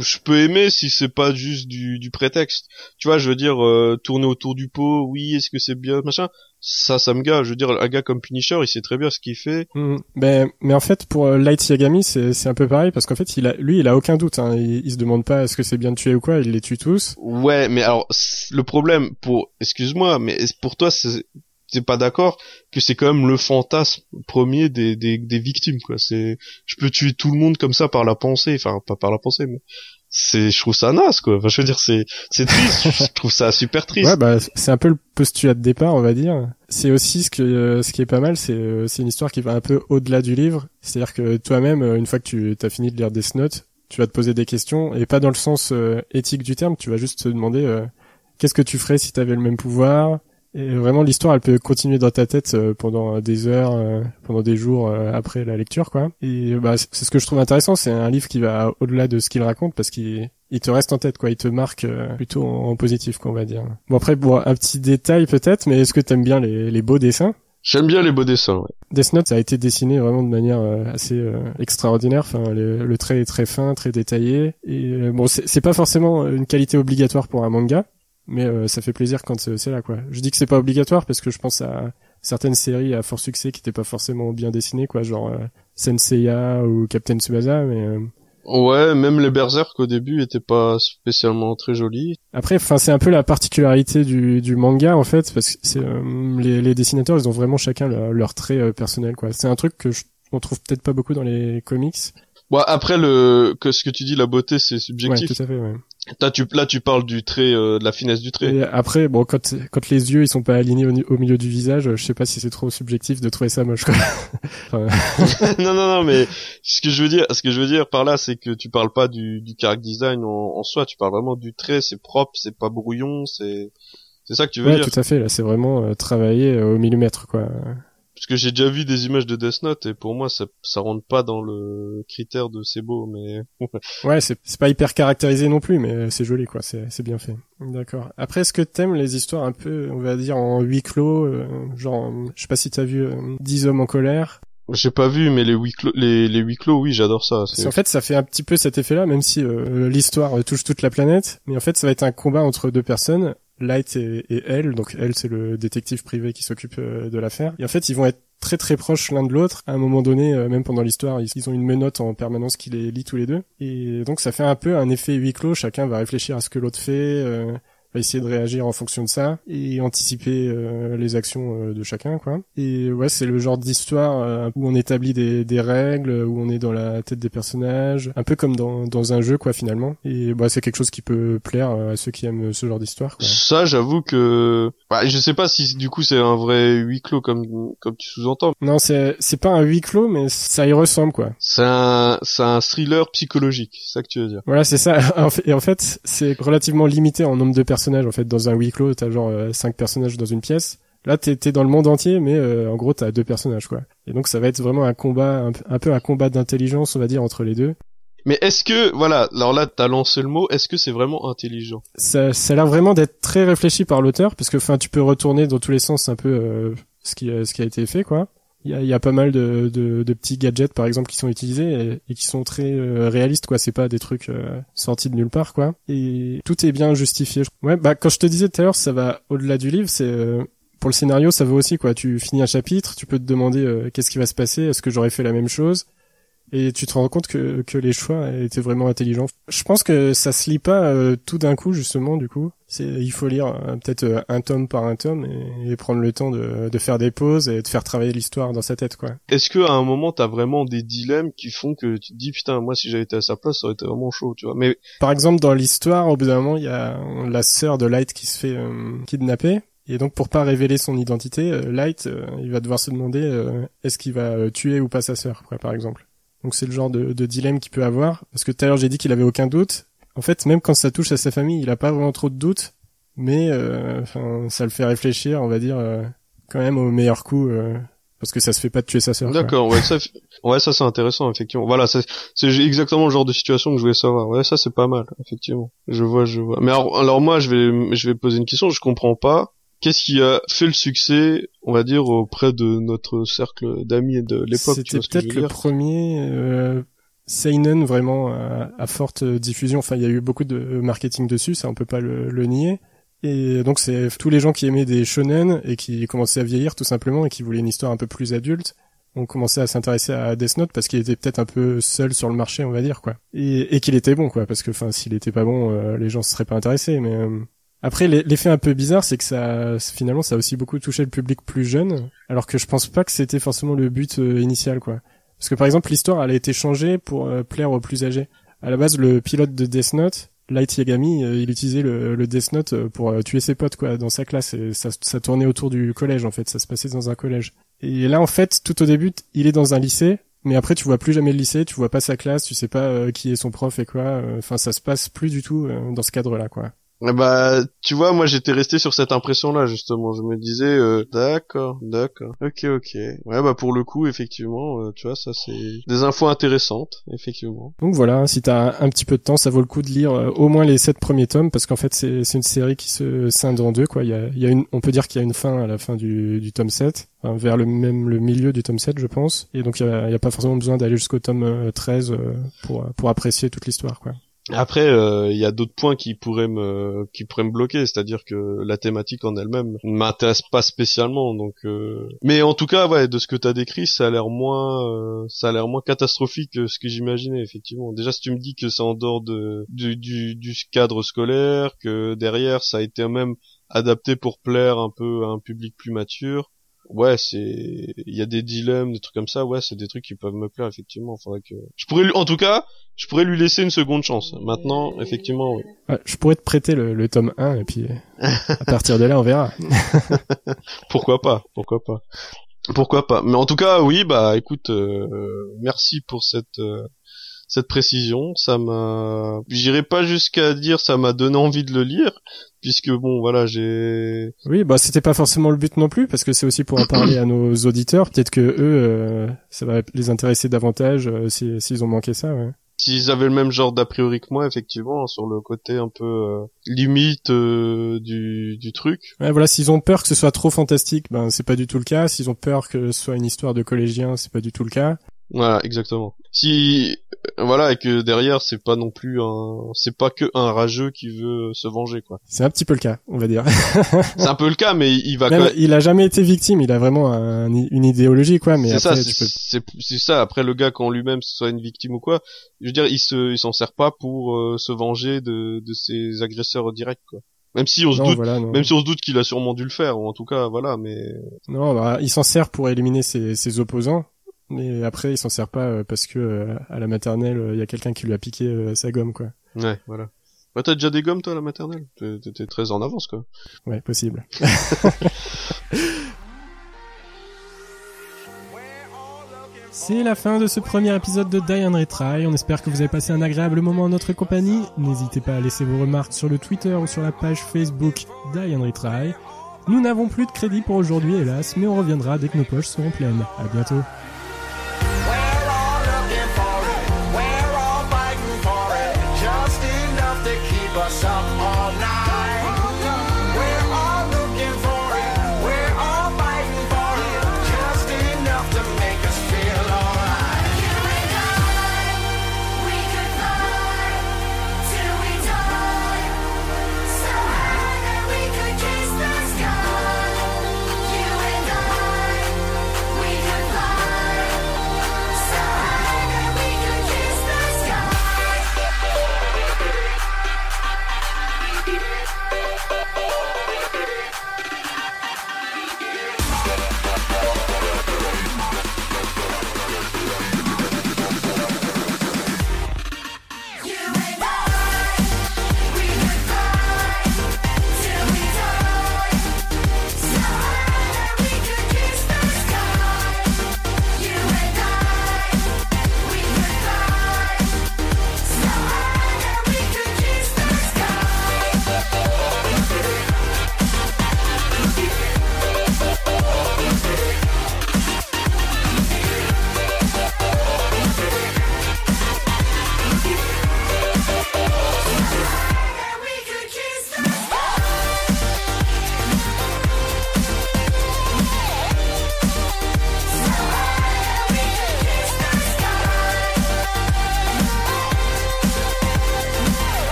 Je peux aimer si c'est pas juste du, du prétexte. Tu vois, je veux dire euh, tourner autour du pot. Oui, est-ce que c'est bien, machin ça, ça me gâche. Je veux dire, un gars comme Punisher, il sait très bien ce qu'il fait. Mmh. Ben, mais en fait, pour euh, Light Yagami, c'est, c'est un peu pareil parce qu'en fait, il a, lui, il a aucun doute. Hein. Il, il se demande pas est-ce que c'est bien de tuer ou quoi. Il les tue tous. Ouais, mais alors le problème pour, excuse-moi, mais pour toi, c'est t'es pas d'accord que c'est quand même le fantasme premier des, des, des victimes quoi c'est je peux tuer tout le monde comme ça par la pensée enfin pas par la pensée mais c'est je trouve ça naze quoi. Enfin, je veux dire c'est c'est triste. Je trouve ça super triste. Ouais bah c'est un peu le postulat de départ on va dire. C'est aussi ce que euh, ce qui est pas mal c'est euh, c'est une histoire qui va un peu au-delà du livre. C'est-à-dire que toi-même euh, une fois que tu as fini de lire Death Note tu vas te poser des questions et pas dans le sens éthique du terme. Tu vas juste te demander qu'est-ce que tu ferais si tu avais le même pouvoir? Et vraiment, l'histoire, elle peut continuer dans ta tête euh, pendant des heures, euh, pendant des jours euh, après la lecture, quoi. Et bah, c'est ce que je trouve intéressant. C'est un livre qui va au-delà de ce qu'il raconte parce qu'il il te reste en tête, quoi. Il te marque plutôt en, positif, quoi, on va dire. Bon après, bon, un petit détail peut-être, mais est-ce que t'aimes bien les, les beaux dessins? J'aime bien les beaux dessins. Ouais. Death Note, ça a été dessiné vraiment de manière assez extraordinaire. Enfin, le, le, trait est très fin, très détaillé. Et bon, c'est pas forcément une qualité obligatoire pour un manga, mais euh, ça fait plaisir quand c'est là quoi. Je dis que c'est pas obligatoire parce que je pense à certaines séries à fort succès qui étaient pas forcément bien dessinées quoi, genre euh, Senseiya ou Captain Tsubasa mais euh, Ouais, même les Berserk au début étaient pas spécialement très jolis. Après, enfin, c'est un peu la particularité du, du manga en fait, parce que c'est les, les, dessinateurs, ils ont vraiment chacun leur, leur trait personnel, quoi. C'est un truc que je, on trouve peut-être pas beaucoup dans les comics. Bon, après le que ce que tu dis, la beauté, c'est subjectif. Ouais, tout à fait, ouais. Là tu, là, tu parles du trait, euh, de la finesse du trait. Et après, bon, quand, quand les yeux ils sont pas alignés au, milieu du visage, je sais pas si c'est trop subjectif de trouver ça moche. Quoi. non, non, non, mais ce que je veux dire, ce que je veux dire par là, c'est que tu parles pas du, du character design en, en soi, tu parles vraiment du trait. C'est propre, c'est pas brouillon, c'est, c'est ça que tu veux ouais, dire. tout à fait. Là, c'est vraiment euh, travaillé euh, au millimètre, quoi parce que j'ai déjà vu des images de Death Note et pour moi ça ça rentre pas dans le critère de c'est beau mais ouais c'est c'est pas hyper caractérisé non plus mais c'est joli quoi. C'est c'est bien fait. D'accord. Après est-ce que t'aimes les histoires un peu on va dire en huis clos euh, genre je sais pas si t'as vu euh, 10 hommes en colère? J'ai pas vu, mais les huis clos, les, les huis clos, oui, j'adore ça. En fait, ça fait un petit peu cet effet-là, même si euh, l'histoire touche toute la planète. Mais en fait, ça va être un combat entre deux personnes Light et, elle, donc elle c'est le détective privé qui s'occupe euh, de l'affaire. Et en fait, ils vont être très très proches l'un de l'autre. À un moment donné, euh, même pendant l'histoire, ils, ont une menotte en permanence qui les lie tous les deux. Et donc ça fait un peu un effet huis clos. Chacun va réfléchir à ce que l'autre fait. Euh, essayer de réagir en fonction de ça et anticiper euh, les actions euh, de chacun quoi. Et ouais, c'est le genre d'histoire euh, où on établit des, des, règles, où on est dans la tête des personnages, un peu comme dans, dans un jeu quoi finalement. Et bah c'est quelque chose qui peut plaire à ceux qui aiment ce genre d'histoire. Ça, j'avoue que bah, je sais pas si du coup c'est un vrai huis clos comme comme tu sous-entends. Non, c'est c'est pas un huis clos mais ça y ressemble quoi. C'est un c'est un thriller psychologique, c'est ça que tu veux dire. Voilà, c'est ça. Et en fait, c'est relativement limité en nombre de personnages en fait dans un huis clos t'as genre euh, cinq personnages dans une pièce. Là t'es es dans le monde entier mais euh, en gros t'as deux personnages quoi. Et donc ça va être vraiment un combat un, peu un combat d'intelligence on va dire entre les deux. Mais est-ce que voilà alors là t'as lancé le mot est-ce que c'est vraiment intelligent? Ça ça a l'air vraiment d'être très réfléchi par l'auteur parce que enfin tu peux retourner dans tous les sens un peu euh, ce qui ce qui a été fait quoi il y a, y a, pas mal de, de, de, petits gadgets par exemple qui sont utilisés et, qui sont très euh, réalistes quoi. C'est pas des trucs euh, sortis de nulle part quoi. Et tout est bien justifié ouais bah quand je te disais tout à l'heure ça va au-delà du livre c'est euh, pour le scénario ça vaut aussi quoi. Tu finis un chapitre tu peux te demander qu'est-ce qui va se passer? Est-ce que j'aurais fait la même chose? Et tu te rends compte que, que les choix étaient vraiment intelligents. Je pense que ça se lit pas euh, tout d'un coup justement du coup. C'est il faut lire euh, peut-être euh, un tome par un tome et, prendre le temps de, de, faire des pauses et de faire travailler l'histoire dans sa tête quoi. Est-ce que à un moment t'as vraiment des dilemmes qui font que tu te dis putain moi si j'avais été à sa place ça aurait été vraiment chaud tu vois. Mais par exemple dans l'histoire au bout d'un moment il y a la sœur de Light qui se fait kidnapper et donc pour pas révéler son identité, Light, il va devoir se demander est-ce qu'il va tuer ou pas sa sœur, quoi, par exemple. Donc c'est le genre de, dilemme qu'il peut avoir. Parce que tout à l'heure j'ai dit qu'il avait aucun doute. En fait, même quand ça touche à sa famille, il a pas vraiment trop de doutes. Mais euh, ça le fait réfléchir, on va dire, euh, quand même au meilleur coup. Euh, parce que ça se fait pas de tuer sa sœur. D'accord, ouais, ça, ouais, ça c'est intéressant, effectivement. Voilà, c'est exactement le genre de situation que je voulais savoir. Ouais, ça c'est pas mal, effectivement. Je vois, je vois. Mais alors, alors moi, je vais, je vais poser une question. Je comprends pas. Qu'est-ce qui a fait le succès, on va dire, auprès de notre cercle d'amis et de l'époque C'était peut-être le premier euh, seinen vraiment à, forte diffusion. Enfin, il y a eu beaucoup de marketing dessus, ça on peut pas le, le nier. Et donc c'est tous les gens qui aimaient des shonen et qui commençaient à vieillir tout simplement et qui voulaient une histoire un peu plus adulte ont commencé à s'intéresser à Death Note parce qu'il était peut-être un peu seul sur le marché, on va dire quoi. Et, et qu'il était bon quoi, parce que enfin s'il était pas bon, euh, les gens se seraient pas intéressés. Mais euh, après l'effet un peu bizarre, c'est que ça finalement ça a aussi beaucoup touché le public plus jeune, alors que je pense pas que c'était forcément le but euh, initial quoi. Parce que par exemple l'histoire elle a été changée pour plaire aux plus âgés. À la base le pilote de Death Note Light Yagami, euh, il utilisait le, Death Note euh, pour euh, tuer ses potes quoi dans sa classe et ça, ça tournait autour du collège en fait, ça se passait dans un collège. Et là en fait, tout au début, il est dans un lycée, mais après tu vois plus jamais le lycée, tu vois pas sa classe, tu sais pas qui est son prof et quoi. Enfin, ça se passe plus du tout dans ce cadre-là quoi. Bah, tu vois, moi j'étais resté sur cette impression-là justement. Je me disais, euh, d'accord, d'accord, ok, ok. Ouais, bah pour le coup, effectivement, euh, tu vois, ça c'est des infos intéressantes, effectivement. Donc voilà, si t'as un, petit peu de temps, ça vaut le coup de lire euh, au moins les sept premiers tomes parce qu'en fait c'est une série qui se scinde en deux quoi. Il y a, une, on peut dire qu'il y a une fin à la fin du, tome 7, vers le même le milieu du tome 7 je pense. Et donc il y a, a, pas forcément besoin d'aller jusqu'au tome 13 pour pour apprécier toute l'histoire quoi. Après, il euh, y a d'autres points qui pourraient me qui pourraient me bloquer, c'est-à-dire que la thématique en elle-même m'intéresse pas spécialement. Donc, euh... mais en tout cas, ouais, de ce que t'as décrit, ça a l'air moins euh, ça a l'air moins catastrophique que ce que j'imaginais effectivement. Déjà, si tu me dis que c'est en dehors de du, du cadre scolaire, que derrière ça a été même adapté pour plaire un peu à un public plus mature, ouais, c'est, il y a des dilemmes, des trucs comme ça, ouais, c'est des trucs qui peuvent me plaire, effectivement. Faudrait que, je pourrais, en tout cas, je pourrais lui laisser une seconde chance. Maintenant, effectivement, oui. je pourrais te prêter le, le tome 1 et puis, à partir de là, on verra. pourquoi pas, pourquoi pas. Pourquoi pas. Mais en tout cas, oui, bah, écoute, euh, merci pour cette, euh, cette précision. Ça m'a, j'irai pas jusqu'à dire ça m'a donné envie de le lire, puisque bon, voilà, j'ai. Oui, bah c'était pas forcément le but non plus, parce que c'est aussi pour en parler à nos auditeurs. Peut-être que eux, euh, ça va les intéresser davantage euh, s'ils ont manqué ça. Ouais. S'ils avaient le même genre d'a priori que moi, effectivement, sur le côté un peu euh, limite du, du truc. Ouais, voilà, s'ils ont peur que ce soit trop fantastique, ben c'est pas du tout le cas. S'ils ont peur que ce soit une histoire de collégien, c'est pas du tout le cas. Voilà, exactement. Si voilà et que derrière c'est pas non plus un c'est pas que un rageux qui veut se venger quoi. C'est un petit peu le cas, on va dire. c'est un peu le cas mais il va il a jamais été victime, il a vraiment une idéologie quoi mais après c'est c'est ça après le gars quand lui-même soit une victime ou quoi, je veux dire il se il s'en sert pas pour euh, se venger de de ses agresseurs directs quoi. Même si on se doute, même si on se doute qu'il a sûrement dû le faire, ou en tout cas, voilà, mais. Non, bah, il s'en sert pour éliminer ses, ses opposants, mais après il s'en sert pas euh, parce que euh, à la maternelle il y a quelqu'un qui lui a piqué euh, sa gomme quoi. Ouais, voilà. Bah t'as déjà des gommes toi à la maternelle? T'es très en avance quoi. Ouais, possible. C'est la fin de ce premier épisode de Die and Retry. On espère que vous avez passé un agréable moment en notre compagnie. N'hésitez pas à laisser vos remarques sur le Twitter ou sur la page Facebook Die and Retry. Nous n'avons plus de crédit pour aujourd'hui, hélas, mais on reviendra dès que nos poches seront pleines. À bientôt. Us up all night.